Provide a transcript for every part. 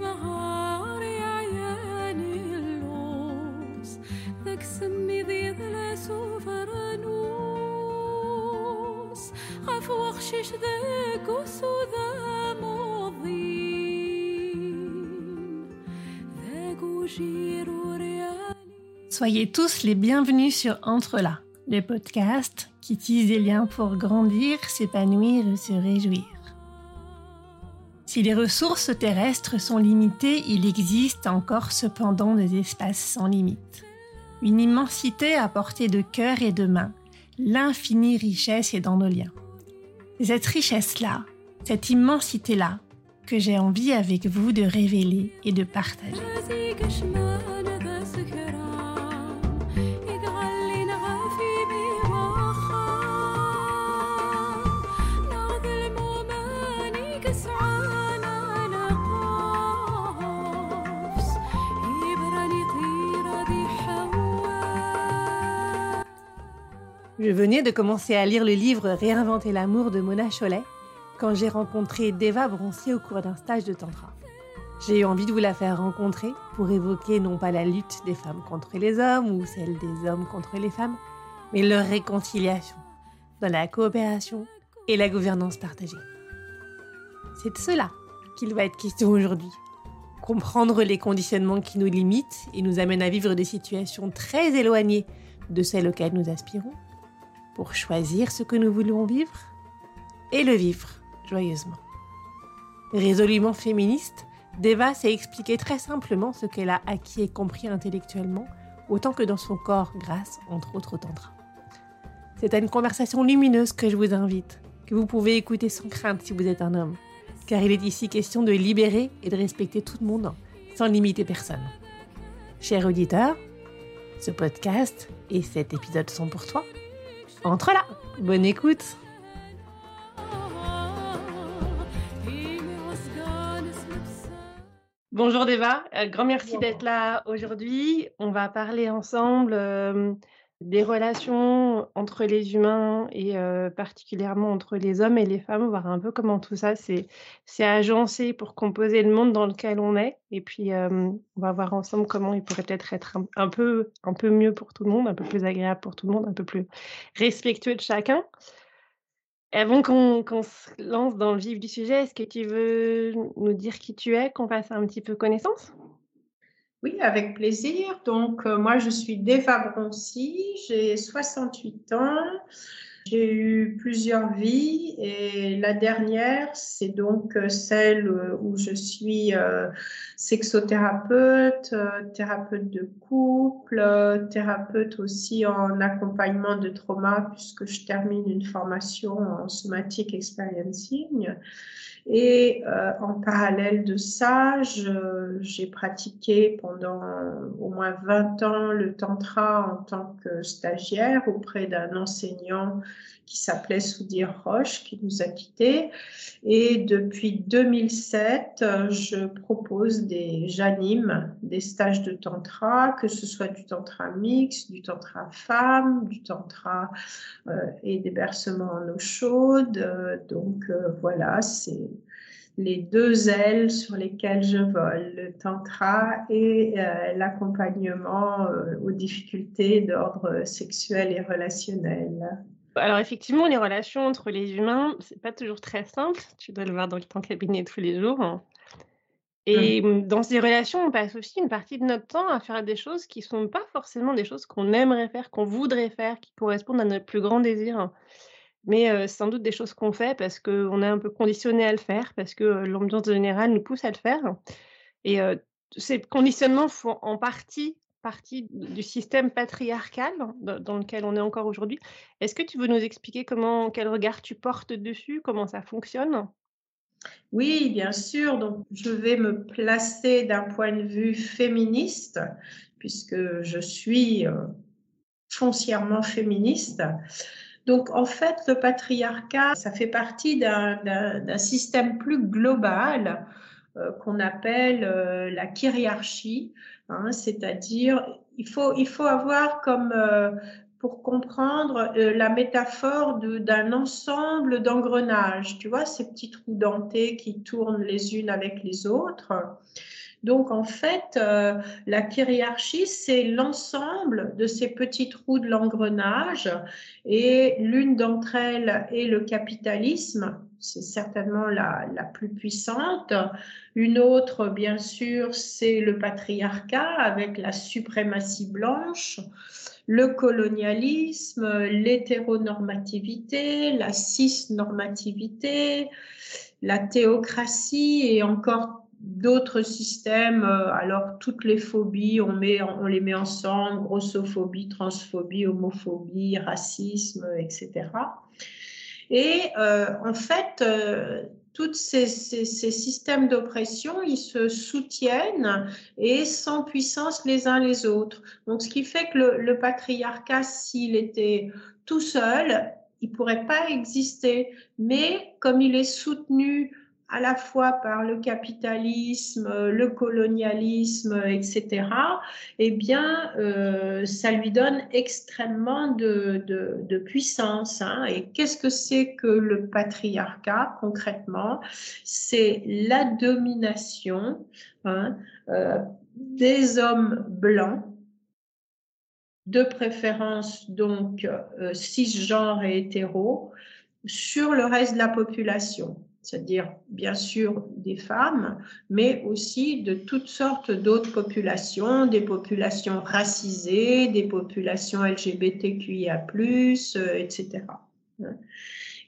نهار يا عياني اللوز ذاك سمي ذي ذلاس وفرنوس غاف وغشيش ذاك وسوذا موضين ذاك وجير وريالي Soyez tous les bienvenus sur Entre là, le podcast qui tisse des liens pour grandir, s'épanouir et se réjouir. Si les ressources terrestres sont limitées, il existe encore cependant des espaces sans limite. Une immensité à portée de cœur et de main. L'infinie richesse est dans nos liens. C'est cette richesse-là, cette immensité-là, que j'ai envie avec vous de révéler et de partager. Je venais de commencer à lire le livre Réinventer l'amour de Mona Cholet quand j'ai rencontré Deva Broncy au cours d'un stage de Tantra. J'ai eu envie de vous la faire rencontrer pour évoquer non pas la lutte des femmes contre les hommes ou celle des hommes contre les femmes, mais leur réconciliation dans la coopération et la gouvernance partagée. C'est de cela qu'il va être question aujourd'hui. Comprendre les conditionnements qui nous limitent et nous amènent à vivre des situations très éloignées de celles auxquelles nous aspirons pour choisir ce que nous voulons vivre et le vivre joyeusement. Résolument féministe, Deva s'est expliqué très simplement ce qu'elle a acquis et compris intellectuellement, autant que dans son corps grâce, entre autres, au tantra. C'est à une conversation lumineuse que je vous invite, que vous pouvez écouter sans crainte si vous êtes un homme, car il est ici question de libérer et de respecter tout le monde sans limiter personne. Cher auditeur, ce podcast et cet épisode sont pour toi. Entre là, bonne écoute. Bonjour Deva, Euh, grand merci d'être là aujourd'hui. On va parler ensemble euh, des relations entre les humains et particulièrement entre les hommes et les femmes, voir un peu comment tout ça s'est s'est agencé pour composer le monde dans lequel on est. Et puis on va voir ensemble comment il pourrait peut-être être un, peu, un peu mieux pour tout le monde, un peu plus agréable pour tout le monde, un peu plus respectueux de chacun. Avant qu'on qu'on se lance dans le vif du sujet, est-ce que tu veux nous dire qui tu es, qu'on fasse un petit peu connaissance? Oui, avec plaisir. Donc, euh, moi, je suis Deva j'ai 68 ans, j'ai eu plusieurs vies et la dernière, c'est donc euh, celle euh, où je suis euh, sexothérapeute, euh, thérapeute de couple, euh, thérapeute aussi en accompagnement de trauma puisque je termine une formation en somatic experiencing. Et euh, en parallèle de ça, j'ai pratiqué pendant au moins 20 ans le tantra en tant que stagiaire auprès d'un enseignant qui s'appelait Soudir Roche, qui nous a quittés. Et depuis 2007, euh, je propose des, j'anime des stages de tantra, que ce soit du tantra mix, du tantra femme, du tantra euh, et des bercements en eau chaude. Euh, donc euh, voilà, c'est les deux ailes sur lesquelles je vole, le tantra et l'accompagnement aux difficultés d'ordre sexuel et relationnel. Alors effectivement, les relations entre les humains, c'est pas toujours très simple. Tu dois le voir dans ton cabinet tous les jours. Et mmh, dans ces relations, on passe aussi une partie de notre temps à faire des choses qui sont pas forcément des choses qu'on aimerait faire, qu'on voudrait faire, qui correspondent à notre plus grand désir. Mais euh, sans doute des choses qu'on fait parce qu'on est un peu conditionné à le faire, parce que euh, l'ambiance générale nous pousse à le faire. Et euh, ces conditionnements font en partie partie du système patriarcal dans lequel on est encore aujourd'hui. Est-ce que tu veux nous expliquer comment, quel regard tu portes dessus, comment ça fonctionne? Oui, bien sûr. Donc, je vais me placer d'un point de vue féministe, puisque je suis euh, foncièrement féministe. Donc, en fait, le patriarcat, ça fait partie d'un système plus global euh, qu'on appelle euh, la kyriarchie, hein, c'est-à-dire il faut, avoir comme euh, pour comprendre euh, la métaphore d'un ensemble d'engrenages. Tu vois, ces petits trous dentés qui tournent les unes avec les autres. Donc en fait, euh, la kyriarchie, c'est l'ensemble de ces petits trous de l'engrenage et l'une d'entre elles est le capitalisme, c'est certainement la, la, plus puissante. Une autre, bien sûr, c'est le patriarcat avec la suprématie blanche le colonialisme, l'hétéronormativité, la cisnormativité, la théocratie et encore d'autres systèmes, euh, alors toutes les phobies, on, met, on les met ensemble, grossophobie, transphobie, homophobie, racisme, etc. Et euh, en fait, euh, tous ces, systèmes d'oppression, ils se soutiennent et sans puissance les uns les autres. Donc, ce qui fait que le, le patriarcat, s'il était tout seul, il pourrait pas exister. Mais comme il est soutenu à la fois par le capitalisme, le colonialisme, etc., eh bien, euh, ça lui donne extrêmement de, puissance. Hein. Et qu'est-ce que c'est que le patriarcat concrètement? C'est la domination hein, euh, des hommes blancs de préférence donc euh, cisgenres et hétéros, sur le reste de la population c'est-à-dire bien sûr des femmes, mais aussi de toutes sortes d'autres populations, des populations racisées, des populations LGBTQIA, etc.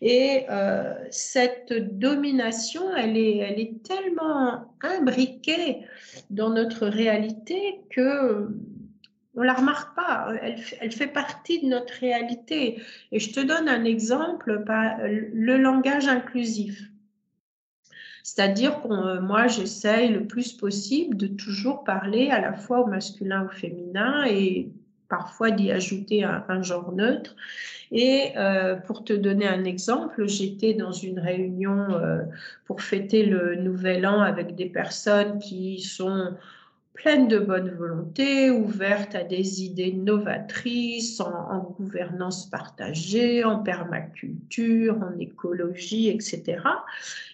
Et euh, cette domination, elle est, elle est tellement imbriquée dans notre réalité que on la remarque pas. Elle, elle, fait partie de notre réalité. Et je te donne un exemple, le langage inclusif. C'est-à-dire que euh, moi, j'essaye le plus possible de toujours parler à la fois au masculin, au féminin et parfois d'y ajouter un, genre neutre. Et euh, pour te donner un exemple, j'étais dans une réunion euh, pour fêter le nouvel an avec des personnes qui sont pleines de bonne volonté, ouvertes à des idées novatrices en, gouvernance partagée, en permaculture, en écologie, etc.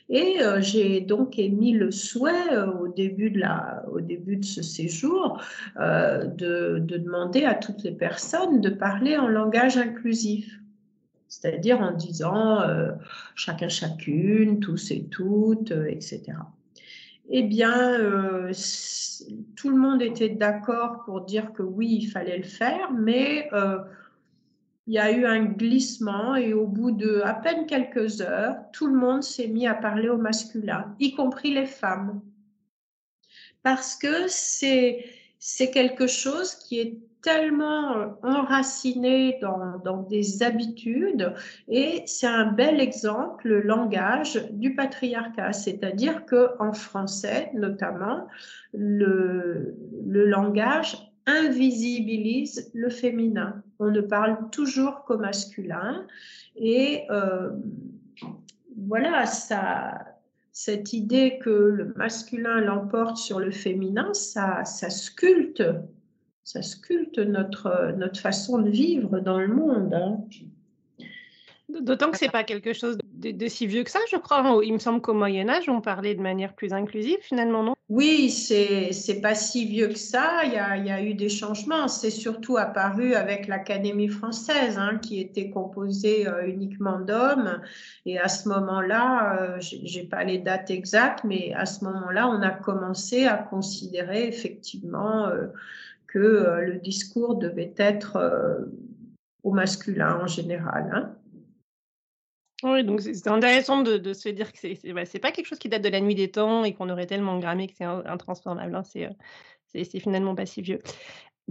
Et euh, j'ai donc émis le souhait euh, au, début de la, au début de ce séjour euh, de, demander à toutes les personnes de parler en langage inclusif. C'est-à-dire en disant chacun, chacune, tous et toutes, etc. Eh bien, tout le monde était d'accord pour dire que oui, il fallait le faire, mais il y a eu un glissement et au bout de à peine quelques heures, tout le monde s'est mis à parler au masculin, y compris les femmes. Parce que c'est, c'est quelque chose qui est tellement enraciné dans, dans des habitudes et c'est un bel exemple, le langage du patriarcat. C'est-à-dire que en français, notamment, le, le langage invisibilise le féminin. On ne parle toujours qu'au masculin. Et euh, voilà, ça, cette idée que le masculin l'emporte sur le féminin, ça, ça sculpte, ça sculpte notre, notre façon de vivre dans le monde. Hein. D'autant que c'est pas quelque chose de, si vieux que ça, je crois. Il me semble qu'au Moyen Âge, on parlait de manière plus inclusive, finalement, non? Oui, c'est pas si vieux que ça. Il y a, il y a eu des changements. C'est surtout apparu avec l'Académie française, hein, qui était composée euh, uniquement d'hommes. Et à ce moment-là, euh, j'ai pas les dates exactes, mais à ce moment-là, on a commencé à considérer effectivement euh, que le discours devait être au masculin en général. Hein. Oui, donc c'est intéressant de, se dire que c'est bah, pas quelque chose qui date de la nuit des temps et qu'on aurait tellement grammé que c'est intransformable. Hein, euh, c'est finalement pas si vieux.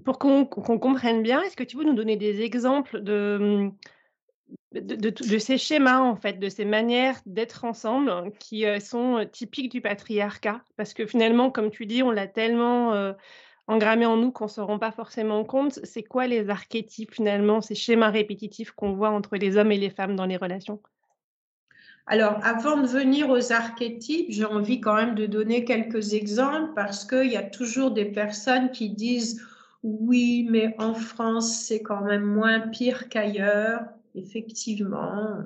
Pour qu'on comprenne bien, est-ce que tu peux nous donner des exemples de, de, ces schémas, en fait, de ces manières d'être ensemble qui euh, sont euh, typiques du patriarcat? Parce que finalement, comme tu dis, on l'a tellement engrammé en nous qu'on ne se rend pas forcément compte. C'est quoi les archétypes, finalement, ces schémas répétitifs qu'on voit entre les hommes et les femmes dans les relations? Alors, avant de venir aux archétypes, j'ai envie quand même de donner quelques exemples parce qu'il y a toujours des personnes qui disent Oui, mais en France, c'est quand même moins pire qu'ailleurs. Effectivement,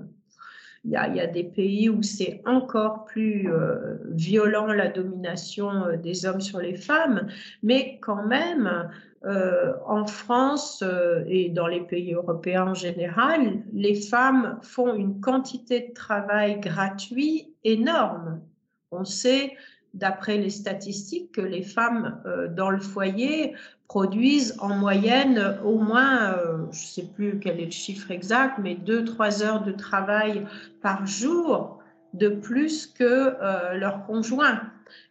il y, a, des pays où c'est encore plus euh, violent la domination euh, des hommes sur les femmes, mais quand même, euh, en France et dans les pays européens en général, les femmes font une quantité de travail gratuit énorme. On sait d'après les statistiques, que les femmes dans le foyer produisent en moyenne au moins, euh, je ne sais plus quel est le chiffre exact, mais 2-3 heures de travail par jour de plus que euh, leur conjoint.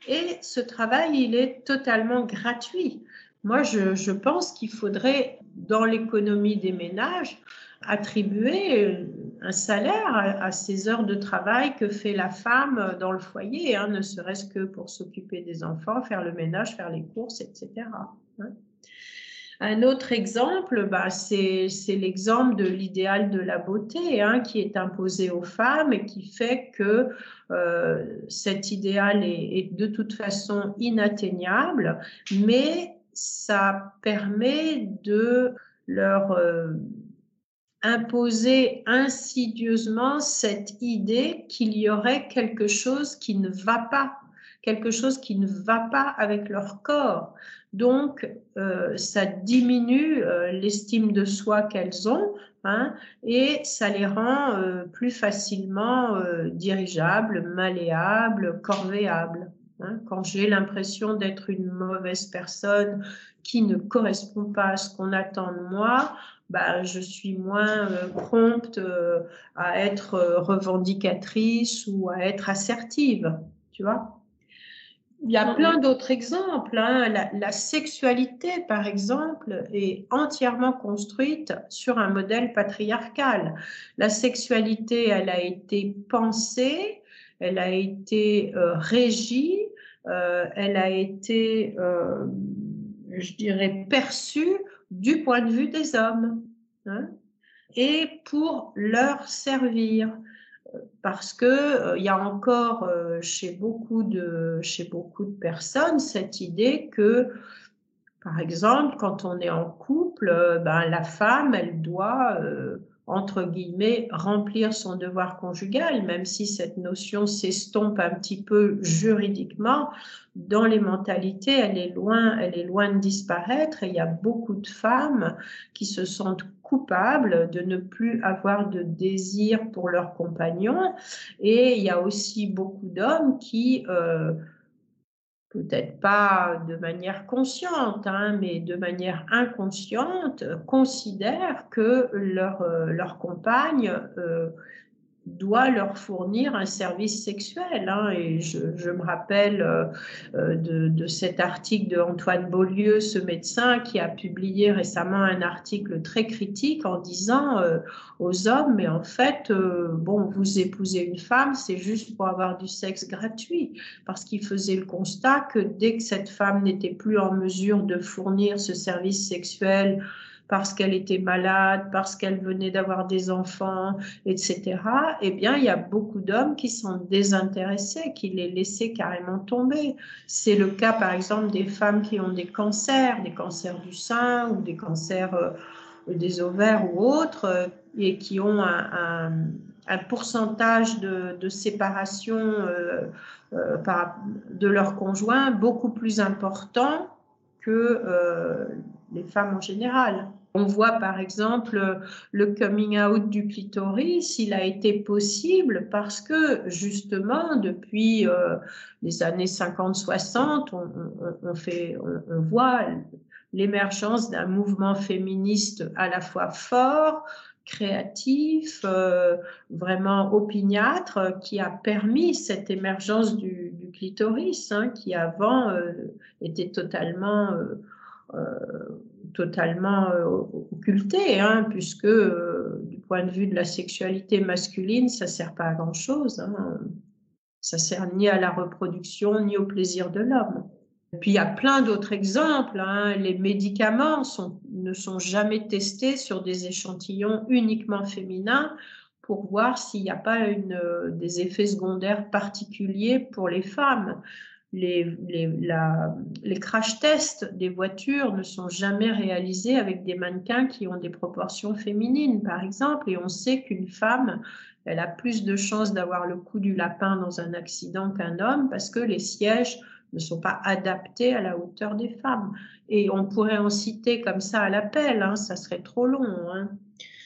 Et ce travail, il est totalement gratuit. Moi, je, pense qu'il faudrait, dans l'économie des ménages, attribuer un salaire à, ces heures de travail que fait la femme dans le foyer, hein, ne serait-ce que pour s'occuper des enfants, faire le ménage, faire les courses, etc. Un autre exemple, bah, c'est l'exemple de l'idéal de la beauté hein, qui est imposé aux femmes et qui fait que euh, cet idéal est, de toute façon inatteignable, mais ça permet de leur euh, imposer insidieusement cette idée qu'il y aurait quelque chose qui ne va pas, quelque chose qui ne va pas avec leur corps. Donc, euh, ça diminue euh, l'estime de soi qu'elles ont hein, et ça les rend euh, plus facilement dirigeables, malléables, corvéables. Hein. Quand j'ai l'impression d'être une mauvaise personne qui ne correspond pas à ce qu'on attend de moi, bah, je suis moins prompte à être revendicatrice ou à être assertive, tu vois. Il y a plein d'autres exemples. Hein. La, sexualité, par exemple, est entièrement construite sur un modèle patriarcal. La sexualité, elle a été pensée, elle a été régie, elle a été, je dirais, perçue du point de vue des hommes hein, et pour leur servir. Parce que euh, il y a encore euh, chez beaucoup de chez beaucoup de personnes cette idée que par exemple, quand on est en couple, euh, ben, la femme, elle doit entre guillemets, remplir son devoir conjugal, même si cette notion s'estompe un petit peu juridiquement, dans les mentalités, elle est loin, elle est loin de disparaître. Et il y a beaucoup de femmes qui se sentent de ne plus avoir de désir pour leur compagnon. Et il y a aussi beaucoup d'hommes qui euh, peut-être pas de manière consciente, hein, mais de manière inconsciente, considèrent que leur, euh, leur compagne euh, doit leur fournir un service sexuel. Hein, et je, me rappelle euh, euh, de, cet article de Antoine Beaulieu, ce médecin, qui a publié récemment un article très critique en disant euh, aux hommes, mais en fait, bon, vous épousez une femme, c'est juste pour avoir du sexe gratuit, parce qu'il faisait le constat que dès que cette femme n'était plus en mesure de fournir ce service sexuel, parce qu'elle était malade, parce qu'elle venait d'avoir des enfants, etc., eh bien, il y a beaucoup d'hommes qui sont désintéressés, qui les laissaient carrément tomber. C'est le cas, par exemple, des femmes qui ont des cancers, des cancers du sein ou des cancers euh, des ovaires ou autres, euh, et qui ont un, pourcentage de, séparation euh, de leur conjoint beaucoup plus important que les femmes en général. On voit par exemple le coming out du clitoris, il a été possible parce que justement depuis euh, les années 50-60, on, voit l'émergence d'un mouvement féministe à la fois fort, créatif, euh, vraiment opiniâtre, qui a permis cette émergence du, clitoris, hein, qui avant euh, était totalement totalement euh, occulté, hein, puisque euh, du point de vue de la sexualité masculine, ça sert pas à grand chose. Hein. Ça sert ni à la reproduction ni au plaisir de l'homme. Puis il y a plein d'autres exemples. Hein. Les médicaments ne sont jamais testés sur des échantillons uniquement féminins pour voir s'il n'y a pas une, des effets secondaires particuliers pour les femmes. Les, les, crash tests des voitures ne sont jamais réalisés avec des mannequins qui ont des proportions féminines, par exemple, et on sait qu'une femme, elle a plus de chances d'avoir le coup du lapin dans un accident qu'un homme parce que les sièges ne sont pas adaptés à la hauteur des femmes. Et on pourrait en citer comme ça à l'appel, hein, ça serait trop long, hein,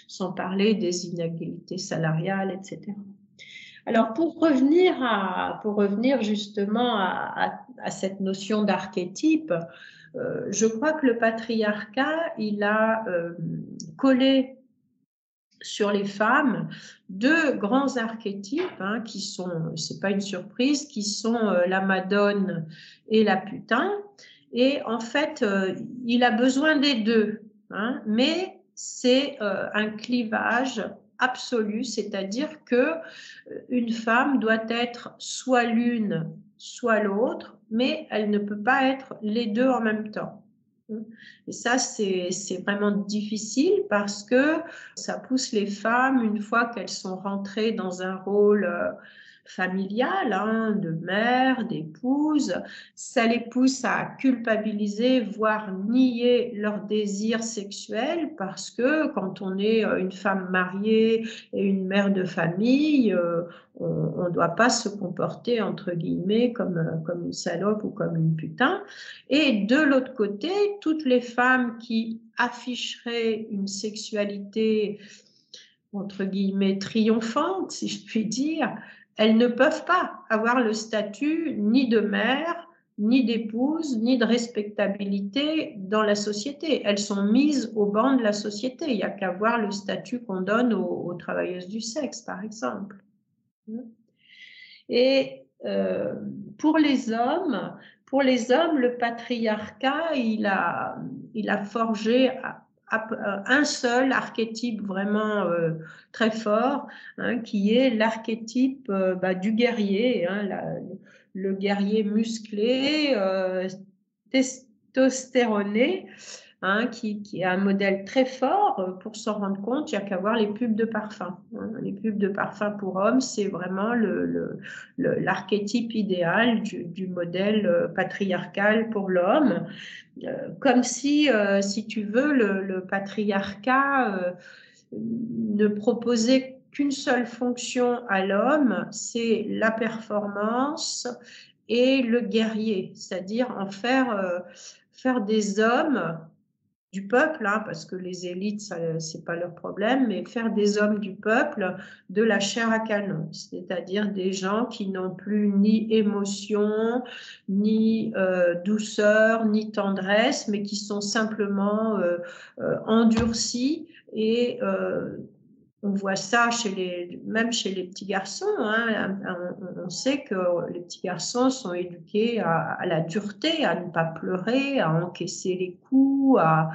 sans parler des inégalités salariales, etc. Alors pour revenir, à, pour revenir justement à, cette notion d'archétype, euh, je crois que le patriarcat, il a euh, collé sur les femmes deux grands archétypes hein, qui sont, c'est pas une surprise, qui sont euh, la madone et la putain. Et en fait, il a besoin des deux, hein, mais c'est un clivage absolue, c'est-à-dire que euh, une femme doit être soit l'une, soit l'autre, mais elle ne peut pas être les deux en même temps. Et ça, c'est vraiment difficile parce que ça pousse les femmes, une fois qu'elles sont rentrées dans un rôle euh, familiale, hein, de mère, d'épouse. Ça les pousse à culpabiliser, voire nier leur désir sexuel parce que quand on est euh, une femme mariée et une mère de famille, euh, on ne doit pas se comporter entre guillemets comme, euh, comme une salope ou comme une putain. Et de l'autre côté, toutes les femmes qui afficheraient une sexualité entre guillemets triomphante, si je puis dire, elles ne peuvent pas avoir le statut ni de mère, ni d'épouse, ni de respectabilité dans la société. Elles sont mises au banc de la société. Il n'y a qu'à voir le statut qu'on donne aux, travailleuses du sexe, par exemple. Et euh, pour les hommes, pour les hommes, le patriarcat, il a, il a forgé un seul archétype vraiment euh, très fort, hein, qui est l'archétype euh, bah, du guerrier, hein, le guerrier musclé, testostéroné, Hein, qui, qui, a un modèle très fort. Euh, pour s'en rendre compte, il n'y a qu'à voir les pubs de parfum. Hein. Les pubs de parfum pour hommes, c'est vraiment l'archétype idéal du, modèle euh, patriarcal pour l'homme. Euh, comme si, si tu veux, le, patriarcat ne proposait qu'une seule fonction à l'homme, c'est la performance et le guerrier, c'est-à-dire en faire des hommes du peuple, hein, parce que les élites, ce n'est pas leur problème, mais faire des hommes du peuple de la chair à canon, c'est-à-dire des gens qui n'ont plus ni émotion, ni euh, douceur, ni tendresse, mais qui sont simplement euh, euh, endurcis et on voit ça chez les, même chez les petits garçons. Hein, on, sait que les petits garçons sont éduqués à, la dureté, à ne pas pleurer, à encaisser les coups, à,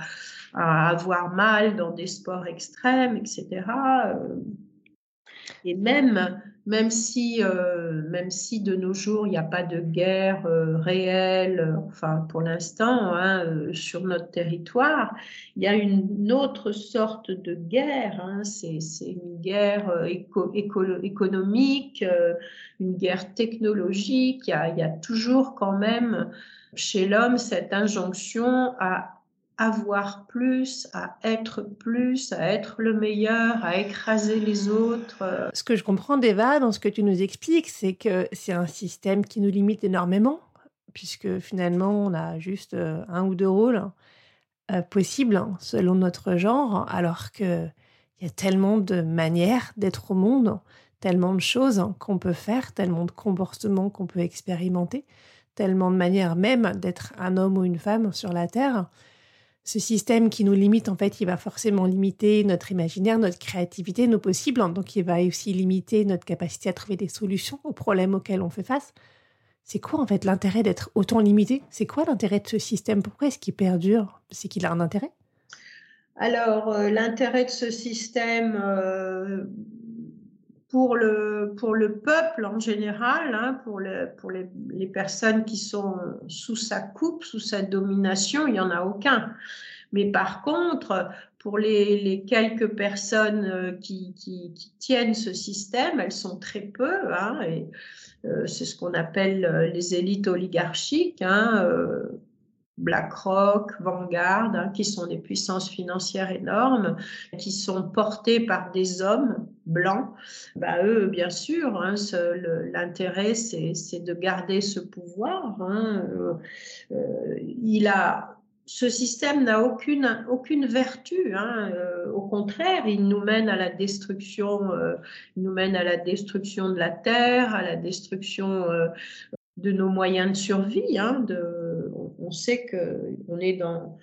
à avoir mal dans des sports extrêmes, etc. Et même, même, si, euh, même si de nos jours, il n'y a pas de guerre euh, réelle, enfin pour l'instant, hein, euh, sur notre territoire, il y a une autre sorte de guerre. Hein, c'est une guerre économique, une guerre technologique. Il y a toujours quand même chez l'homme cette injonction à avoir plus, à être plus, à être le meilleur, à écraser les autres. Ce que je comprends d'Eva dans ce que tu nous expliques, c'est que c'est un système qui nous limite énormément, puisque finalement on a juste euh, un ou deux rôles euh, possibles hein, selon notre genre, alors qu'il y a tellement de manières d'être au monde, tellement de choses qu'on peut faire, tellement de comportements qu'on peut expérimenter, tellement de manières même d'être un homme ou une femme sur la Terre ce système qui nous limite, en fait, il va forcément limiter notre imaginaire, notre créativité, nos possibles. Donc, il va aussi limiter notre capacité à trouver des solutions aux problèmes auxquels on fait face. C'est quoi, en fait, l'intérêt d'être autant limité? C'est quoi l'intérêt de ce système? Pourquoi est-ce qu'il perdure? C'est qu'il a un intérêt? Alors, euh, l'intérêt de ce système, euh, pour le, pour le peuple en général, hein, pour, le, pour les, les, personnes qui sont sous sa coupe, sous sa domination, il n'y en a aucun. Mais par contre, pour les, quelques personnes euh, qui, tiennent ce système, elles sont très peu, hein, et euh, c'est ce qu'on appelle euh, les élites oligarchiques, hein, BlackRock, Vanguard, hein, qui sont des puissances financières énormes, qui sont portées par des hommes blancs. Bah, eux, bien sûr, l'intérêt, c'est de garder ce pouvoir. il a ce système n'a aucune, aucune vertu. Hein, euh, au contraire, il nous mène à la destruction, euh, nous mène à la destruction de la terre, à la destruction euh, de nos moyens de survie. Hein, on, sait que on est dans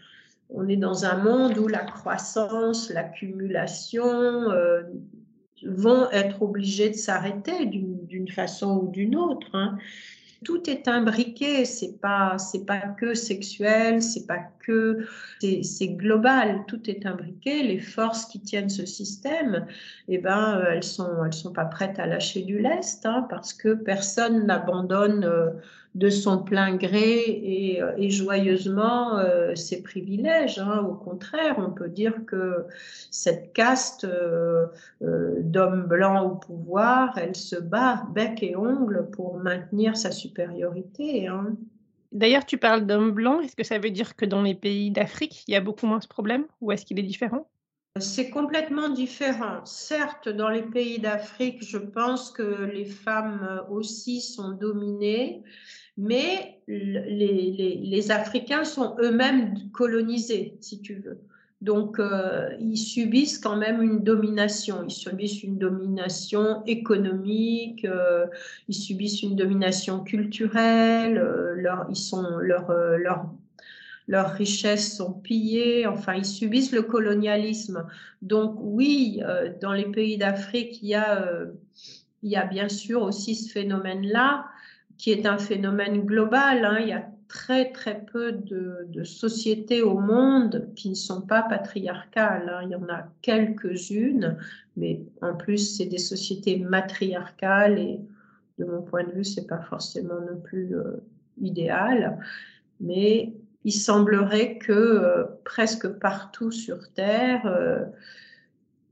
on est dans un monde où la croissance, l'accumulation vont être obligés de s'arrêter d'une façon ou d'une autre. Hein tout est imbriqué, c'est pas c'est pas que sexuel, c'est pas que c'est global, tout est imbriqué. Les forces qui tiennent ce système, eh ben elles sont elles sont pas prêtes à lâcher du lest hein, parce que personne n'abandonne euh, de son plein gré et, euh, joyeusement euh, ses privilèges. Hein. Au contraire, on peut dire que cette caste euh, d'hommes blancs au pouvoir, elle se bat bec et ongle pour maintenir sa supériorité. Hein. D'ailleurs, tu parles d'hommes blancs. Est-ce que ça veut dire que dans les pays d'Afrique, il y a beaucoup moins ce problème ou est-ce qu'il est différent? C'est complètement différent. Certes, dans les pays d'Afrique, je pense que les femmes aussi sont dominées, mais les, Africains sont eux-mêmes colonisés, si tu veux. Donc, euh, ils subissent quand même une domination. Ils subissent une domination économique, euh, ils subissent une domination culturelle, euh, leur, ils sont, leur, leurs richesses sont pillées, enfin, ils subissent le colonialisme. Donc, oui, dans les pays d'Afrique, il, il y a bien sûr aussi ce phénomène-là qui est un phénomène global. Hein. Il y a très très peu de, sociétés au monde qui ne sont pas patriarcales. Hein. Il y en a quelques-unes, mais en plus c'est des sociétés matriarcales et de mon point de vue c'est pas forcément non plus euh, idéal. Mais il semblerait que euh, presque partout sur Terre euh,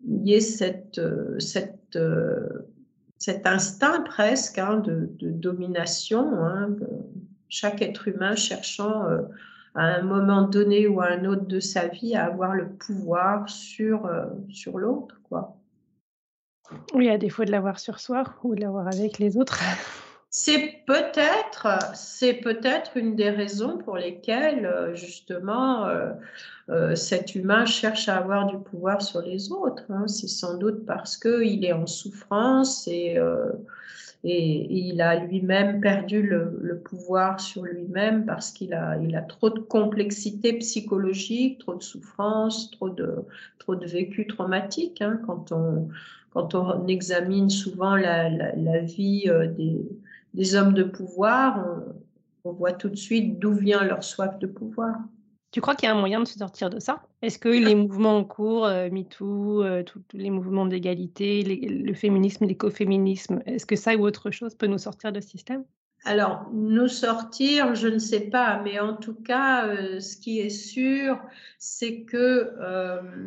il y ait cette, cette cet instinct presque hein, de, domination, hein, chaque être humain cherchant euh, à un moment donné ou à un autre de sa vie à avoir le pouvoir sur, euh, sur l'autre. quoi. Oui, à défaut de l'avoir sur soi ou de l'avoir avec les autres. C'est peut-être, c'est peut-être une des raisons pour lesquelles euh, justement euh, euh, cet humain cherche à avoir du pouvoir sur les autres. Hein. C'est sans doute parce qu'il est en souffrance et, il a lui-même perdu le, pouvoir sur lui-même parce qu'il a, il a trop de complexité psychologique, trop de souffrance, trop de, trop de vécu traumatique. Hein. Quand on quand on examine souvent la, la vie des des hommes de pouvoir, on, voit tout de suite d'où vient leur soif de pouvoir. Tu crois qu'il y a un moyen de se sortir de ça? Est-ce que les mouvements en cours, euh, MeToo, euh, tous les mouvements d'égalité, le féminisme, l'écoféminisme, est-ce que ça ou autre chose peut nous sortir de ce système? Alors, nous sortir, je ne sais pas, mais en tout cas, euh, ce qui est sûr, c'est que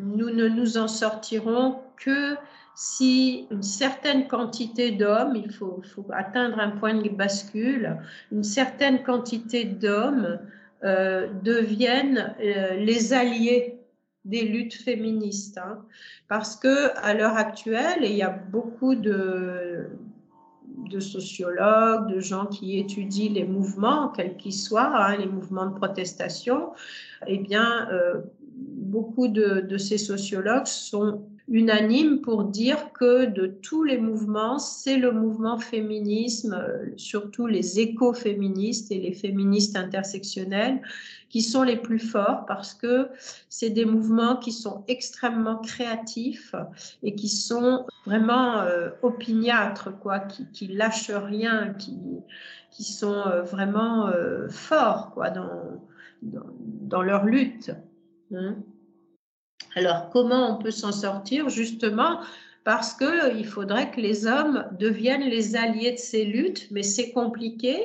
nous ne nous en sortirons que si une certaine quantité d'hommes, il faut, atteindre un point de bascule, une certaine quantité d'hommes euh, deviennent euh, les alliés des luttes féministes. Hein. Parce que à l'heure actuelle, il y a beaucoup de, sociologues, de gens qui étudient les mouvements, quels qu'ils soient, hein, les mouvements de protestation, eh bien, euh, beaucoup de, ces sociologues sont unanime pour dire que de tous les mouvements, c'est le mouvement féminisme, euh, surtout les écoféministes et les féministes intersectionnels, qui sont les plus forts parce que c'est des mouvements qui sont extrêmement créatifs et qui sont vraiment euh, opiniâtres, quoi, qui, lâchent rien, qui, qui sont euh, vraiment forts quoi, dans, dans, leur lutte. Hein. Alors, comment on peut s'en sortir Justement, parce qu'il faudrait que les hommes deviennent les alliés de ces luttes, mais c'est compliqué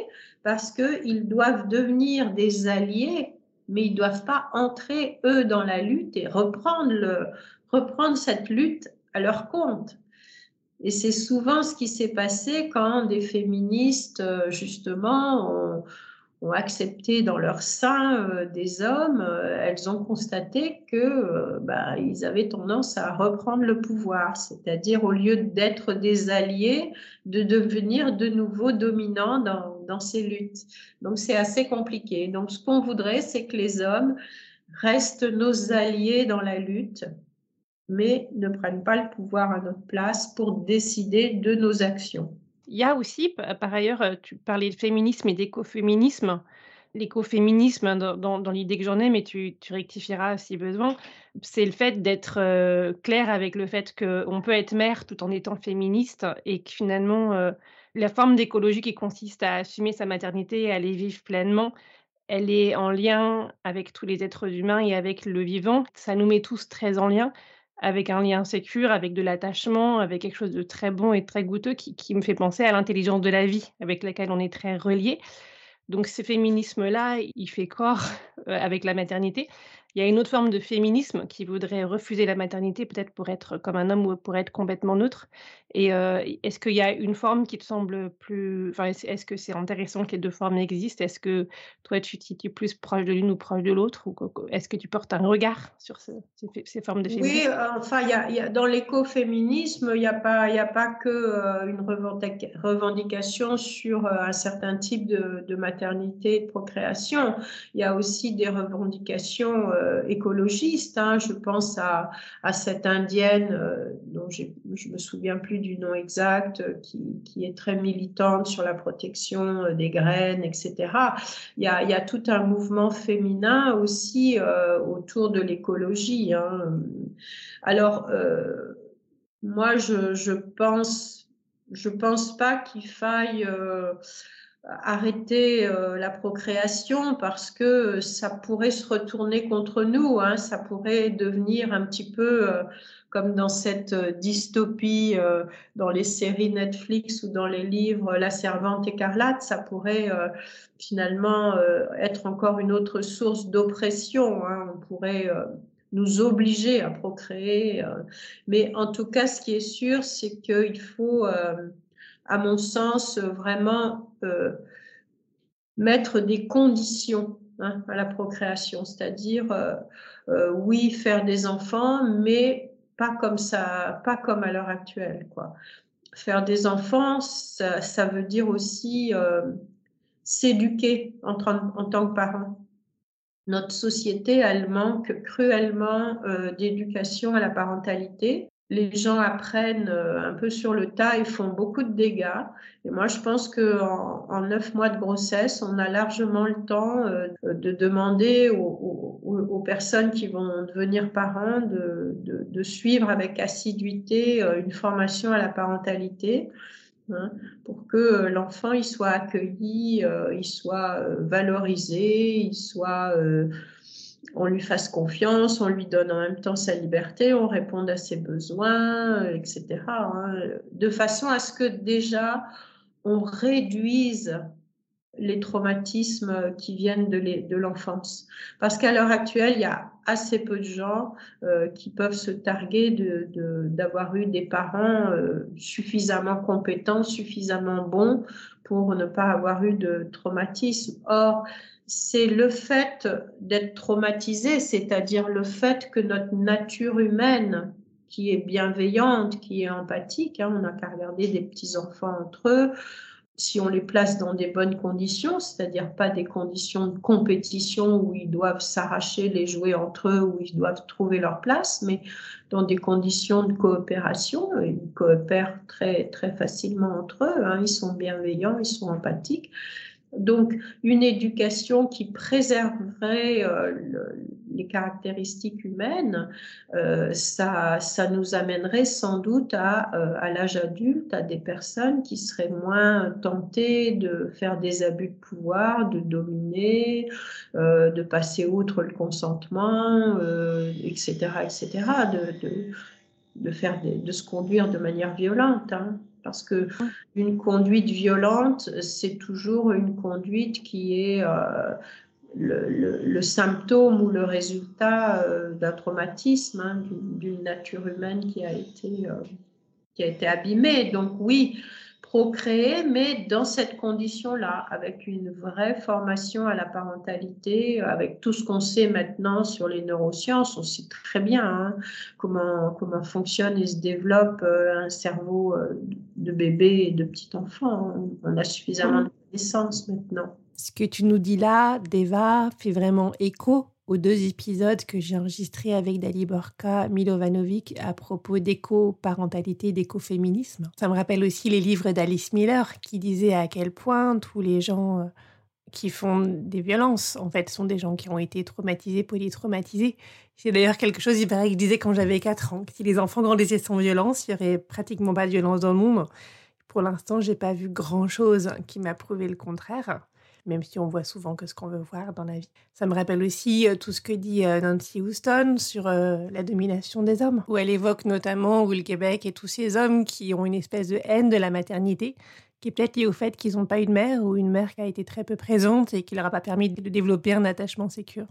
parce qu'ils doivent devenir des alliés mais ils ne doivent pas entrer, eux, dans la lutte et reprendre, reprendre cette lutte à leur compte. Et c'est souvent ce qui s'est passé quand des féministes, justement, ont, ont accepté dans leur sein euh, des hommes, euh, elles ont constaté que euh, bah, ils avaient tendance à reprendre le pouvoir, c'est-à-dire au lieu d'être des alliés, de devenir de nouveau dominants dans, dans ces luttes. Donc c'est assez compliqué. Donc ce qu'on voudrait, c'est que les hommes restent nos alliés dans la lutte, mais ne prennent pas le pouvoir à notre place pour décider de nos actions. Il y a aussi, par ailleurs, euh, tu parlais de féminisme et d'écoféminisme. L'écoféminisme, dans, dans, l'idée que j'en ai, mais tu, tu, rectifieras si besoin, c'est le fait d'être euh, clair avec le fait qu'on peut être mère tout en étant féministe et que finalement, euh, la forme d'écologie qui consiste à assumer sa maternité et à les vivre pleinement, elle est en lien avec tous les êtres humains et avec le vivant. Ça nous met tous très en lien avec un lien sécure, avec de l'attachement, avec quelque chose de très bon et très goûteux qui, me fait penser à l'intelligence de la vie avec laquelle on est très relié. Donc ce féminisme-là, il fait corps euh, avec la maternité. Il y a une autre forme de féminisme qui voudrait refuser la maternité, peut-être pour être comme un homme ou pour être complètement neutre. Et euh, est-ce qu'il y a une forme qui te semble plus. Enfin, est-ce que c'est intéressant que les deux formes existent? Est-ce que toi, tu es plus proche de l'une ou proche de l'autre? Ou est-ce que tu portes un regard sur ces, formes de féminisme? Oui, euh, enfin, y a, y a, dans l'écoféminisme, il n'y a, pas, a pas que euh, une revendication sur un certain type de, de maternité de procréation. Il y a aussi des revendications euh, écologiste. Hein. Je pense à, cette indienne euh, dont je me souviens plus du nom exact, euh, qui, qui, est très militante sur la protection des graines, etc. Il y a, il y a tout un mouvement féminin aussi autour de l'écologie. Hein. Alors, moi, je, je pense, je pense pas qu'il faille arrêter euh, la procréation parce que ça pourrait se retourner contre nous, hein, ça pourrait devenir un petit peu euh, comme dans cette euh, dystopie dans les séries Netflix ou dans les livres La Servante écarlate, ça pourrait finalement être encore une autre source d'oppression. Hein, on pourrait nous obliger à procréer. mais en tout cas, ce qui est sûr, c'est qu'il faut à mon sens, vraiment mettre des conditions hein, à la procréation, c'est-à-dire, euh, euh, oui, faire des enfants, mais pas comme ça, pas comme à l'heure actuelle. Faire des enfants, ça, veut dire aussi s'éduquer en, en, tant que parent. Notre société, elle manque cruellement d'éducation à la parentalité les gens apprennent euh, un peu sur le tas et font beaucoup de dégâts. Et moi, je pense qu'en en neuf mois de grossesse, on a largement le temps euh, de demander aux, personnes qui vont devenir parents de, suivre avec assiduité euh, une formation à la parentalité. Hein, pour que l'enfant il soit accueilli, il soit valorisé, il soit on lui fasse confiance, on lui donne en même temps sa liberté, on réponde à ses besoins, euh, etc. Hein, de façon à ce que déjà on réduise les traumatismes qui viennent de l'enfance. Parce qu'à l'heure actuelle, il y a assez peu de gens euh, qui peuvent se targuer d'avoir eu des parents euh, suffisamment compétents, suffisamment bons pour ne pas avoir eu de traumatisme. Or, c'est le fait d'être traumatisé, c'est-à-dire le fait que notre nature humaine, qui est bienveillante, qui est empathique, hein, on n'a qu'à regarder des petits-enfants entre eux, si on les place dans des bonnes conditions, c'est-à-dire pas des conditions de compétition où ils doivent s'arracher les jouets entre eux, où ils doivent trouver leur place, mais dans des conditions de coopération, ils coopèrent très, très facilement entre eux, hein, ils sont bienveillants, ils sont empathiques. Donc, une éducation qui préserverait euh, les caractéristiques humaines, euh, ça, ça, nous amènerait sans doute à, euh, à l'âge adulte, à des personnes qui seraient moins tentées de faire des abus de pouvoir, de dominer, de passer outre le consentement, etc., etc., de, de, faire de se conduire de manière violente. Hein parce que une conduite violente, c'est toujours une conduite qui est euh, le, symptôme ou le résultat d'un traumatisme, hein, d'une nature humaine qui a été, qui a été abîmée. Donc oui, procréer, mais dans cette condition-là, avec une vraie formation à la parentalité, avec tout ce qu'on sait maintenant sur les neurosciences, on sait très bien hein, comment, comment fonctionne et se développe euh, un cerveau euh, de bébé et de petit enfant. On a suffisamment de connaissances maintenant. Ce que tu nous dis là, Deva, fait vraiment écho aux deux épisodes que j'ai enregistrés avec Daliborka Milovanovic à propos d'éco-parentalité, d'écoféminisme. Ça me rappelle aussi les livres d'Alice Miller qui disait à quel point tous les gens euh, qui font des violences, en fait, sont des gens qui ont été traumatisés, polytraumatisés. C'est d'ailleurs quelque chose, il paraît, que disait quand j'avais 4 ans, que si les enfants grandissaient sans violence, il n'y aurait pratiquement pas de violence dans le monde. Pour l'instant, j'ai pas vu grand-chose qui m'a prouvé le contraire même si on voit souvent que ce qu'on veut voir dans la vie. Ça me rappelle aussi euh, tout ce que dit euh, Nancy Houston sur euh, la domination des hommes, où elle évoque notamment le Québec et tous ces hommes qui ont une espèce de haine de la maternité, qui est peut-être liée au fait qu'ils n'ont pas eu de mère ou une mère qui a été très peu présente et qui leur a pas permis de développer un attachement sécure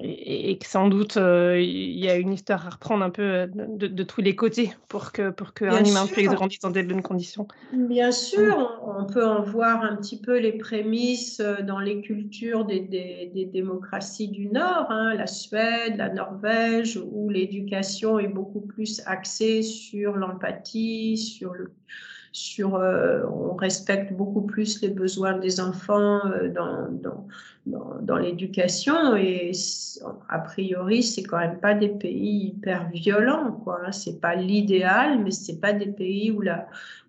et, que sans doute euh, il y a une histoire à reprendre un peu euh, de, tous les côtés pour que pour qu'un humain puisse grandir dans des bonnes conditions. Bien sûr, on peut en voir un petit peu les prémices euh, dans les cultures des, des, démocraties du Nord, hein, la Suède, la Norvège, où l'éducation est beaucoup plus axée sur l'empathie, sur le sur, on respecte beaucoup plus les besoins des enfants dans, dans, dans, l'éducation et a priori c'est quand même pas des pays hyper violents quoi c'est pas l'idéal mais c'est pas des pays où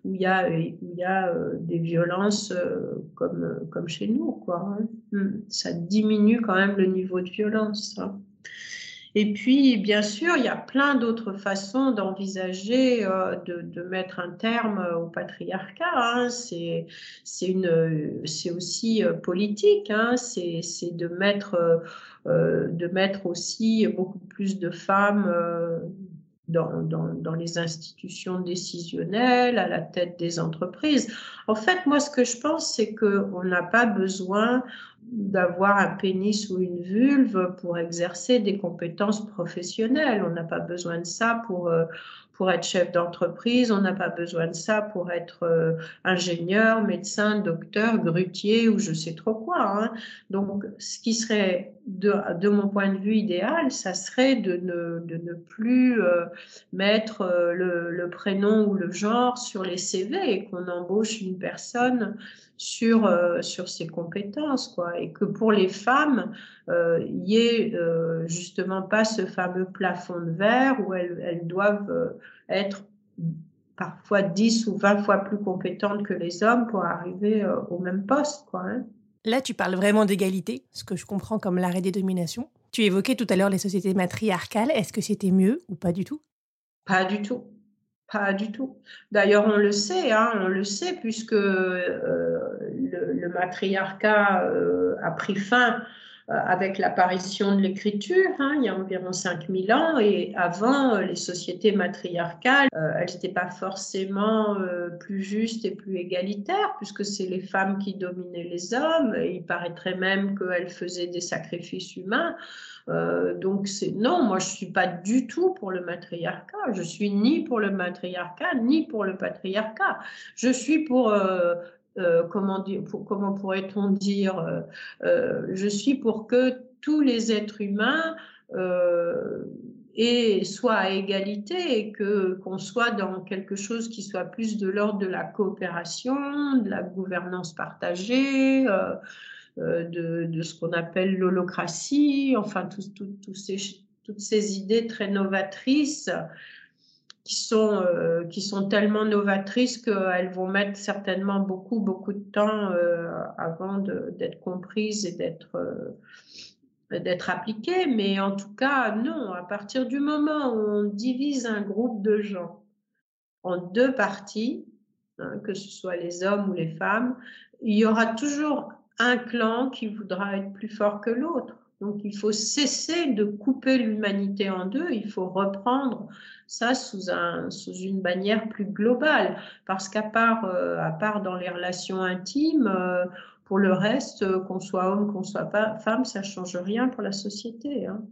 où il y a où y a euh, des violences euh, comme comme chez nous quoi hein. hmm. ça diminue quand même le niveau de violence hein. Et puis, bien sûr, il y a plein d'autres façons d'envisager euh, de, mettre un terme au patriarcat. Hein. C'est aussi euh, politique. Hein. C'est euh, de mettre aussi beaucoup plus de femmes dans, dans, les institutions décisionnelles, à la tête des entreprises. En fait, moi, ce que je pense, c'est qu'on n'a pas besoin d'avoir un pénis ou une vulve pour exercer des compétences professionnelles. On n'a pas besoin de ça pour, euh, pour être chef d'entreprise, on n'a pas besoin de ça pour être euh, ingénieur, médecin, docteur, grutier ou je sais trop quoi. Hein. Donc, ce qui serait, de, de, mon point de vue idéal, ça serait de ne, de ne plus euh, mettre le, le, prénom ou le genre sur les CV et qu'on embauche une personne sur, euh, sur ses compétences, quoi, et que pour les femmes, euh, il n'y ait euh, justement pas ce fameux plafond de verre où elles, elles doivent être parfois 10 ou 20 fois plus compétentes que les hommes pour arriver au même poste. Quoi, hein. Là, tu parles vraiment d'égalité, ce que je comprends comme l'arrêt des dominations. Tu évoquais tout à l'heure les sociétés matriarcales. Est-ce que c'était mieux ou pas du tout? Pas du tout. Pas du tout. D'ailleurs, on le sait, hein, on le sait, puisque euh, le, matriarcat euh, a pris fin avec l'apparition de l'écriture, hein, il y a environ 5000 ans, et avant, les sociétés matriarcales, elles n'étaient pas forcément plus justes et plus égalitaires, puisque c'est les femmes qui dominaient les hommes, et il paraîtrait même qu'elles faisaient des sacrifices humains. Euh, donc non, moi je suis pas du tout pour le matriarcat. Je suis ni pour le matriarcat ni pour le patriarcat. Je suis pour euh, euh, comment, pourrait-on dire Je suis pour que tous les êtres humains et soient à égalité et que qu'on soit dans quelque chose qui soit plus de l'ordre de la coopération, de la gouvernance partagée. Euh, de, ce qu'on appelle l'holocratie, enfin toutes ces idées très novatrices qui sont, euh, qui sont tellement novatrices qu'elles vont mettre certainement beaucoup, beaucoup de temps euh, avant d'être comprises et d'être d'être appliquées. Mais en tout cas, non, à partir du moment où on divise un groupe de gens en deux parties, hein, que ce soit les hommes ou les femmes, il y aura toujours un clan qui voudra être plus fort que l'autre. Donc il faut cesser de couper l'humanité en deux, il faut reprendre ça sous, un, sous une bannière plus globale, parce qu'à part, euh, à part dans les relations intimes, euh, pour le reste, euh, qu'on soit homme, qu'on soit pas, femme, ça change rien pour la société. Hein.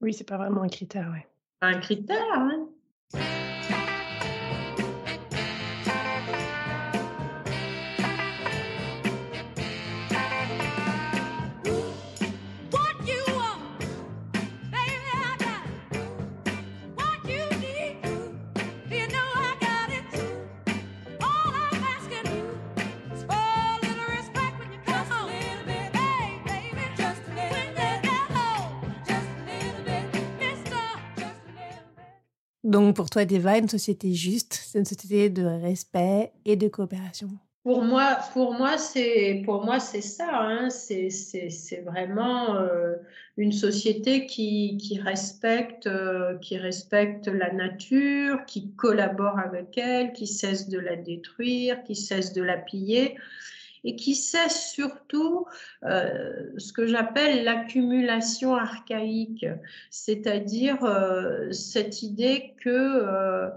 Oui, c'est pas vraiment un critère, ouais. Un critère, hein. Donc pour toi, Deva, une société juste, c'est une société de respect et de coopération. Pour moi, pour moi, c'est pour moi c'est ça. Hein. C'est vraiment euh, une société qui, qui respecte euh, qui respecte la nature, qui collabore avec elle, qui cesse de la détruire, qui cesse de la piller et qui cesse surtout euh, ce que j'appelle l'accumulation archaïque, c'est-à-dire euh, cette idée que euh,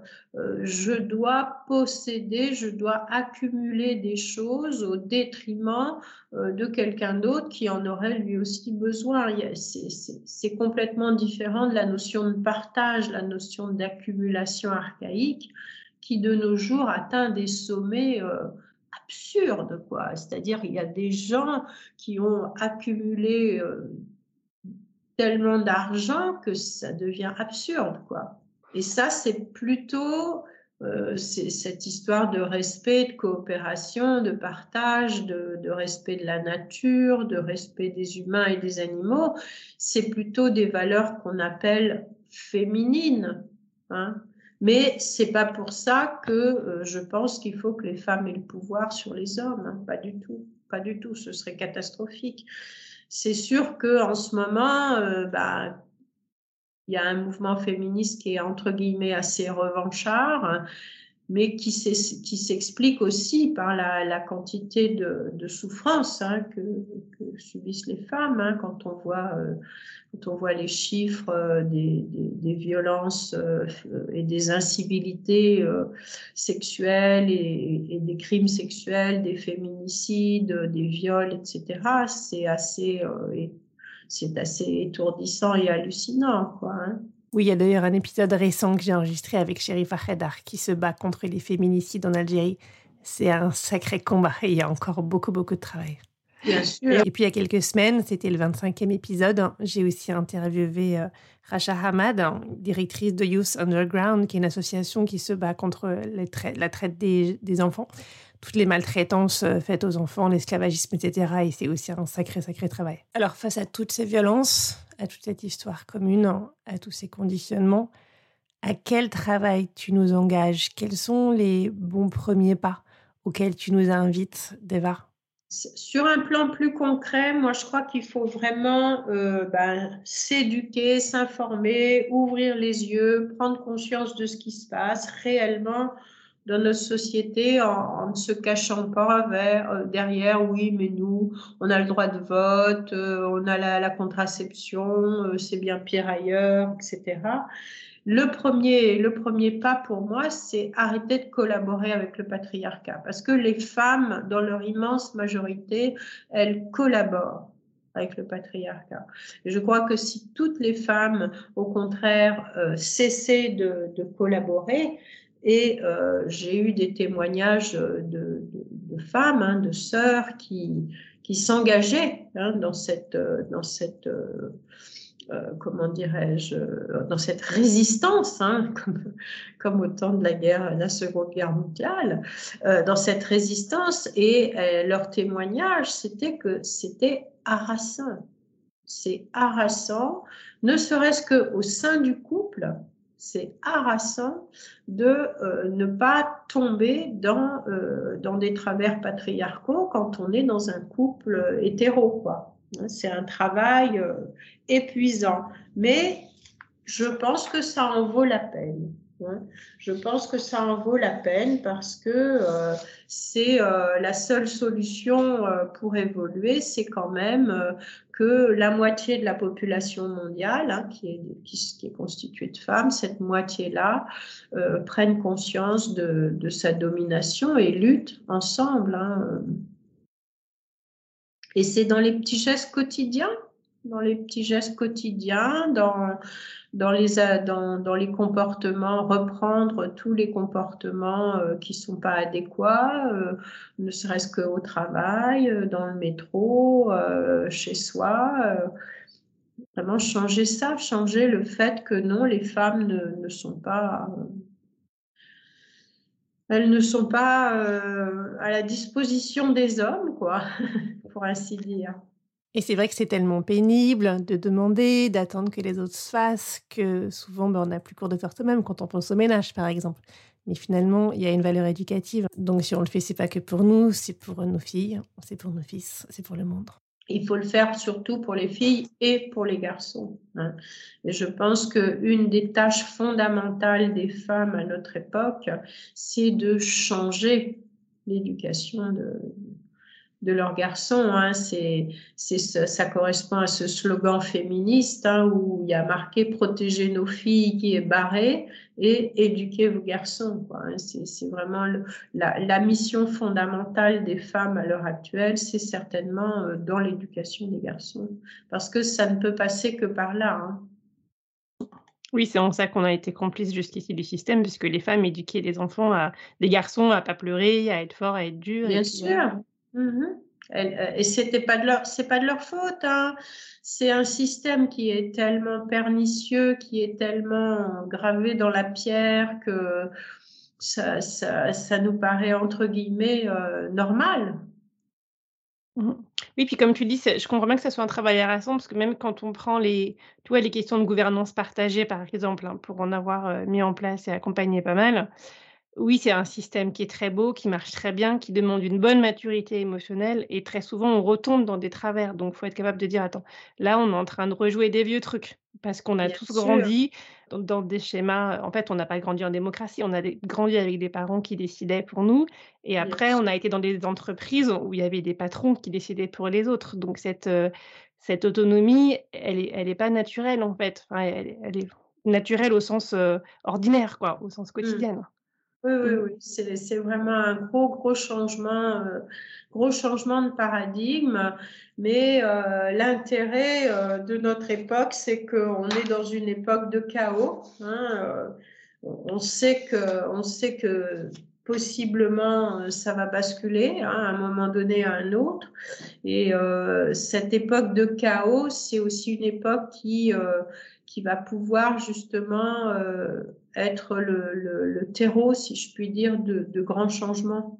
je dois posséder, je dois accumuler des choses au détriment de quelqu'un d'autre qui en aurait lui aussi besoin. C'est complètement différent de la notion de partage, la notion d'accumulation archaïque qui de nos jours atteint des sommets absurde, quoi. C'est-à-dire, il y a des gens qui ont accumulé euh, tellement d'argent que ça devient absurde, quoi. Et ça, c'est plutôt euh, cette histoire de respect, de coopération, de partage, de, de, respect de la nature, de respect des humains et des animaux. C'est plutôt des valeurs qu'on appelle féminines. Hein. Mais c'est pas pour ça que euh, je pense qu'il faut que les femmes aient le pouvoir sur les hommes. Hein. Pas du tout. Pas du tout. Ce serait catastrophique. C'est sûr que en ce moment, euh, bah, il y a un mouvement féministe qui est entre guillemets assez revanchard. Mais qui s'explique aussi par la, quantité de, de souffrance hein, que, subissent les femmes hein, quand on voit euh, quand on voit les chiffres euh, des, violences euh, et des incivilités sexuelles et, et, des crimes sexuels, des féminicides, des viols, etc. C'est assez c'est assez étourdissant et hallucinant, quoi. Hein. Oui, il y a d'ailleurs un épisode récent que j'ai enregistré avec Sherif Ahedar qui se bat contre les féminicides en Algérie. C'est un sacré combat et il y a encore beaucoup, beaucoup de travail. Bien sûr. Et puis il y a quelques semaines, c'était le 25e épisode, j'ai aussi interviewé euh, Racha Hamad, directrice de Youth Underground, qui est une association qui se bat contre la traite des, des, enfants, toutes les maltraitances euh, faites aux enfants, l'esclavagisme, etc. Et c'est aussi un sacré, sacré travail. Alors face à toutes ces violences, à toute cette histoire commune, à tous ces conditionnements, à quel travail tu nous engages? Quels sont les bons premiers pas auxquels tu nous invites, Deva? Sur un plan plus concret, moi je crois qu'il faut vraiment euh, ben, s'éduquer, s'informer, ouvrir les yeux, prendre conscience de ce qui se passe réellement dans notre société en, ne se cachant pas euh, derrière, oui, mais nous, on a le droit de vote, euh, on a la, contraception, euh, c'est bien pire ailleurs, etc. Le premier, le premier pas pour moi, c'est arrêter de collaborer avec le patriarcat, parce que les femmes, dans leur immense majorité, elles collaborent avec le patriarcat. Je crois que si toutes les femmes, au contraire, cessaient de collaborer, et euh, j'ai eu des témoignages de, de, femmes, hein, de sœurs qui, qui s'engageaient hein, dans cette, euh, dans cette euh, euh, comment dirais-je, dans cette résistance, hein, comme, comme, au temps de la guerre, la Seconde Guerre mondiale, euh, dans cette résistance. Et leur témoignage, c'était que c'était harassant. C'est harassant, ne serait-ce qu'au sein du couple, c'est harassant de euh, ne pas tomber dans, euh, dans des travers patriarcaux quand on est dans un couple hétéro. Quoi. C'est un travail euh, épuisant, mais je pense que ça en vaut la peine. Je pense que ça en vaut la peine parce que euh, c'est euh, la seule solution euh, pour évoluer, c'est quand même que la moitié de la population mondiale, hein, qui, est, constituée de femmes, cette moitié-là, prenne conscience de, de, sa domination et lutte ensemble. Hein. Et c'est dans les petits gestes quotidiens? Dans les petits gestes quotidiens, dans, dans, les, dans, dans les comportements, reprendre tous les comportements euh, qui ne sont pas adéquats, euh, ne serait-ce qu'au travail, euh, dans le métro, chez soi. vraiment changer ça, changer le fait que non, les femmes ne, ne sont pas elles ne sont pas à la disposition des hommes, quoi, pour ainsi dire. Et c'est vrai que c'est tellement pénible de demander, d'attendre que les autres se fassent, que souvent ben, on n'a plus cours de faire soi-même quand on pense au ménage, par exemple. Mais finalement, il y a une valeur éducative. Donc si on le fait, c'est pas que pour nous, c'est pour nos filles, c'est pour nos fils, c'est pour le monde. Il faut le faire surtout pour les filles et pour les garçons. Hein. Et je pense qu'une des tâches fondamentales des femmes à notre époque, c'est de changer l'éducation de, de leurs garçons. Hein. C'est, ça correspond à ce slogan féministe hein, où il y a marqué protéger nos filles qui est barré et éduquer vos garçons. Hein. c'est, vraiment la, la, mission fondamentale des femmes à l'heure actuelle, c'est certainement euh, dans l'éducation des garçons parce que ça ne peut passer que par là. Oui, c'est en ça qu'on a été complice jusqu'ici du système, puisque les femmes éduquaient les enfants, à, des garçons à pas pleurer, à être forts, à être durs. Bien sûr. Mhm. Euh, et c'était pas de leur, c'est pas de leur faute. Hein. C'est un système qui est tellement pernicieux, qui est tellement gravé dans la pierre que ça, ça, nous paraît entre guillemets euh, normal. Mhm. Oui, puis comme tu dis, je comprends bien que ça soit un travail à rassemble, parce que même quand on prend les, tu vois, les questions de gouvernance partagée, par exemple, hein, pour en avoir euh, mis en place et accompagné pas mal, oui, c'est un système qui est très beau, qui marche très bien, qui demande une bonne maturité émotionnelle et très souvent on retombe dans des travers. Donc il faut être capable de dire attends, là on est en train de rejouer des vieux trucs parce qu'on a tous grandi dans, des schémas. En fait, on n'a pas grandi en démocratie, on a grandi avec des parents qui décidaient pour nous et après on a été dans des entreprises où il y avait des patrons qui décidaient pour les autres. Donc cette euh, cette autonomie, elle est elle est pas naturelle en fait. elle, est naturelle au sens euh, ordinaire quoi, au sens mmh. Oui, oui, oui. C'est vraiment un gros, gros changement, euh, gros changement de paradigme. Mais euh, l'intérêt euh, de notre époque, c'est qu'on est dans une époque de chaos. Hein, on sait que, on sait que possiblement ça va basculer hein, à un moment donné à un autre. Et cette époque de chaos, c'est aussi une époque qui, qui va pouvoir justement être le, terreau, si je puis dire, de, grands changements.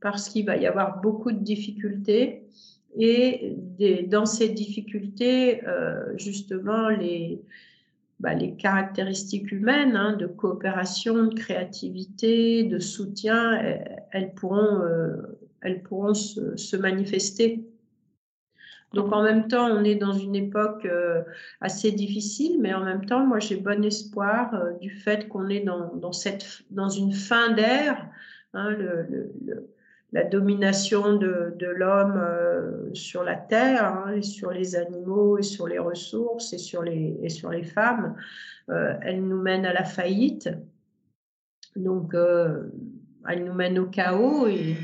Parce qu'il va y avoir beaucoup de difficultés et dans ces difficultés, euh, justement, les, bah, les caractéristiques humaines hein, de coopération, de créativité, de soutien, elles, pourront, euh, elles pourront se manifester. Donc en même temps, on est dans une époque euh, assez difficile, mais en même temps, moi j'ai bon espoir euh, du fait qu'on est dans, dans, cette, dans une fin d'ère. Hein, la domination de, de l'homme euh, sur la terre, hein, et sur les animaux, et sur les ressources, et sur les, et sur les femmes, elle nous mène à la faillite. Donc, elle nous mène au chaos et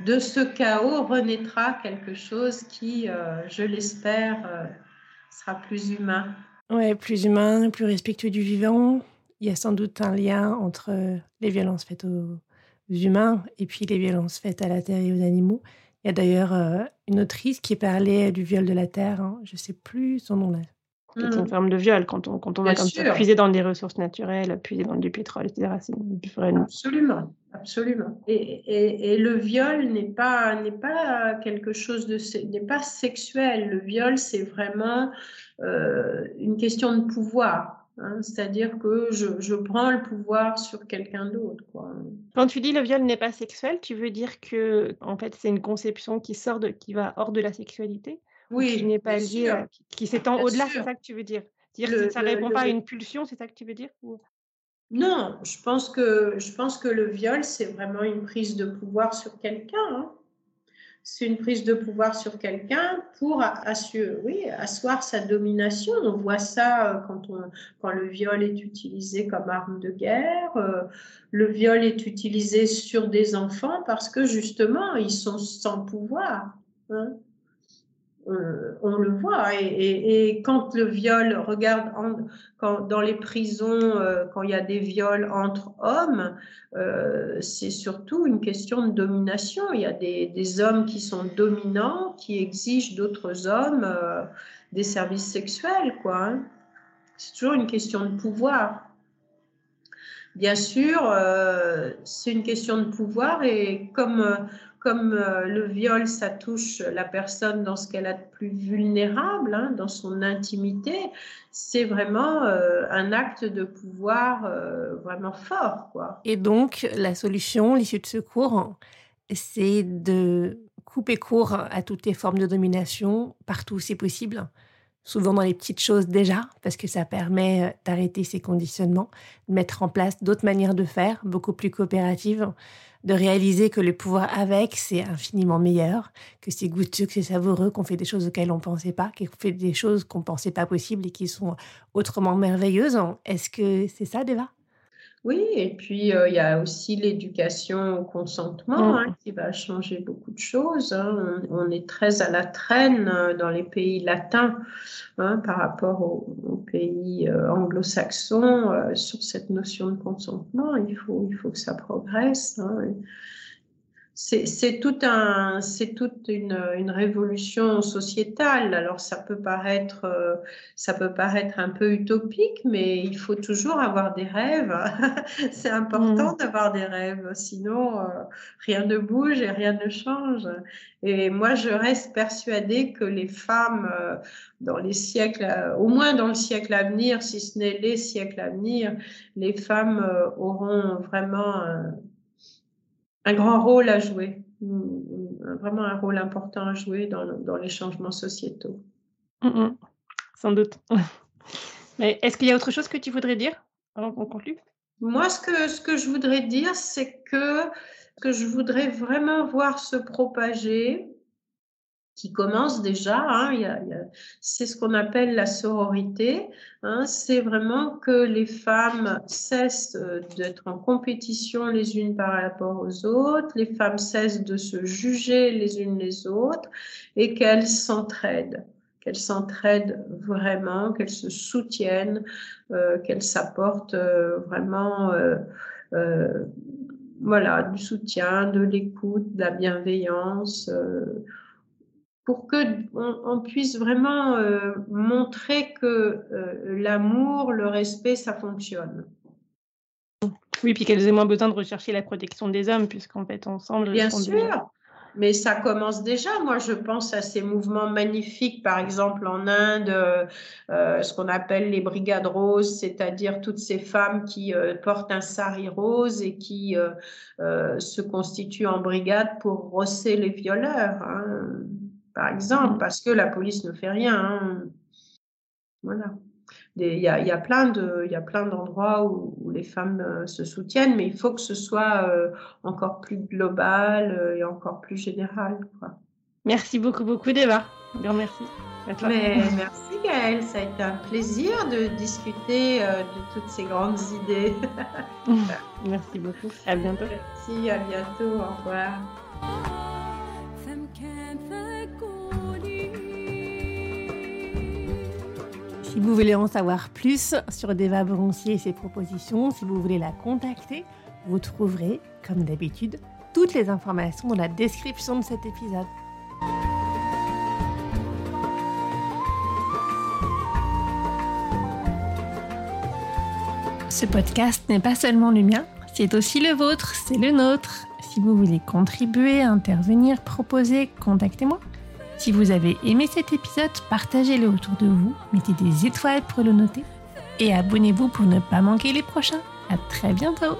de ce chaos renaîtra quelque chose qui, euh, je l'espère, euh, sera plus humain. Oui, plus humain, plus respectueux du vivant. Il y a sans doute un lien entre les violences faites aux humains et puis les violences faites à la terre et aux animaux. Il y a d'ailleurs euh, une autrice qui parlait du viol de la terre, hein. je ne sais plus son nom là, qui est une mmh. forme de viol quand on, quand on va comme ça, puiser dans des ressources naturelles, puiser dans du pétrole, etc. Absolument, absolument. Et, et, le viol n'est pas, n'est pas quelque chose de, n'est pas sexuel. Le viol, c'est vraiment euh, une question de pouvoir. Hein. C'est-à-dire que je, je, prends le pouvoir sur quelqu'un d'autre. Quand tu dis le viol n'est pas sexuel, tu veux dire que en fait c'est une conception qui sort de, qui va hors de la sexualité? Oui, qui n'est pas lié, qui s'étend au-delà, c'est ça que tu veux dire? Dire que ça ne répond pas à une pulsion, c'est ça que tu veux dire Non, je pense que, je pense que le viol, c'est vraiment une prise de pouvoir sur quelqu'un. Hein. C'est une prise de pouvoir sur quelqu'un pour assurer, oui, asseoir sa domination. On voit ça euh, quand, on, quand le viol est utilisé comme arme de guerre. Euh, le viol est utilisé sur des enfants parce que justement, ils sont sans pouvoir. Hein. Euh, on le voit. Et, quand le viol, regarde quand, dans les prisons, euh, quand il y a des viols entre hommes, euh, c'est surtout une question de domination. Il y a des, hommes qui sont dominants, qui exigent d'autres hommes des services sexuels. quoi. Hein. C'est toujours une question de pouvoir. Bien sûr, c'est une question de pouvoir et comme comme euh, le viol, ça touche la personne dans ce qu'elle a de plus vulnérable, hein, dans son intimité, c'est vraiment euh, un acte de pouvoir euh, vraiment fort. Quoi. Et donc, la solution, l'issue de secours, c'est de couper court à toutes les formes de domination, partout où c'est possible, souvent dans les petites choses déjà, parce que ça permet d'arrêter ces conditionnements, de mettre en place d'autres manières de faire, beaucoup plus coopératives, de réaliser que le pouvoir avec, c'est infiniment meilleur, que c'est goûteux, que c'est savoureux, qu'on fait des choses auxquelles on ne pensait pas, qu'on fait des choses qu'on ne pensait pas possibles et qui sont autrement merveilleuses. Est-ce que c'est ça, Deva? Oui, et puis euh, il y a aussi l'éducation au consentement mm. hein, qui va changer beaucoup de choses. Hein. On, est très à la traîne euh, dans les pays latins hein, par rapport aux, pays euh, anglo-saxons sur cette notion de consentement. Il faut, il faut que ça progresse c'est tout un, c'est toute une, une, révolution sociétale. Alors ça peut paraître, euh, ça peut paraître un peu utopique, mais il faut toujours avoir des rêves. c'est important mmh. d'avoir des rêves, sinon euh, rien ne bouge et rien ne change. Et moi, je reste persuadée que les femmes, euh, dans les siècles, au moins dans le siècle à venir, si ce n'est les siècles à venir, les femmes auront vraiment un grand rôle à jouer, vraiment un rôle important à jouer dans, dans les changements sociétaux. Mm, mm. sans doute. Mais est-ce qu'il y a autre chose que tu voudrais dire avant qu'on conclue? Moi, ce que, ce que je voudrais dire, c'est que, que je voudrais vraiment voir se propager qui commence déjà. Hein, c'est ce qu'on appelle la sororité. Hein, c'est vraiment que les femmes cessent euh, d'être en compétition les unes par rapport aux autres, les femmes cessent de se juger les unes les autres et qu'elles s'entraident qu'elles s'entraident vraiment, qu'elles se soutiennent, euh, qu'elles s'apportent euh, vraiment voilà, du soutien, de l'écoute, de la bienveillance pour que on, puisse vraiment euh, montrer que euh, l'amour, le respect, ça fonctionne. Oui, puis qu'elles aient moins besoin de rechercher la protection des hommes, puisqu'en fait, ensemble. Bien sûr. Mais ça commence déjà. Moi, je pense à ces mouvements magnifiques, par exemple en Inde, euh, ce qu'on appelle les brigades roses, c'est-à-dire toutes ces femmes qui portent un sari rose et qui se constituent en brigade pour rosser les violeurs. Hein par exemple, parce que la police ne fait rien. Hein. Voilà. Il y, a, plein de, y a plein d'endroits où, les femmes euh, se soutiennent, mais il faut que ce soit euh, encore plus global euh, et encore plus général. Merci beaucoup, beaucoup, Deva. Bien, merci. merci, Gaëlle. Ça a été un plaisir de discuter de toutes ces grandes idées. merci beaucoup. À bientôt. Merci, à bientôt. Au revoir. Si vous voulez en savoir plus sur Deva Broncier et ses propositions, si vous voulez la contacter, vous trouverez, comme d'habitude, toutes les informations dans la description de cet épisode. Ce podcast n'est pas seulement le mien, c'est aussi le vôtre, c'est le nôtre. Si vous voulez contribuer, intervenir, proposer, contactez-moi. Si vous avez aimé cet épisode, partagez-le autour de vous, mettez des étoiles pour le noter et abonnez-vous pour ne pas manquer les prochains. À très bientôt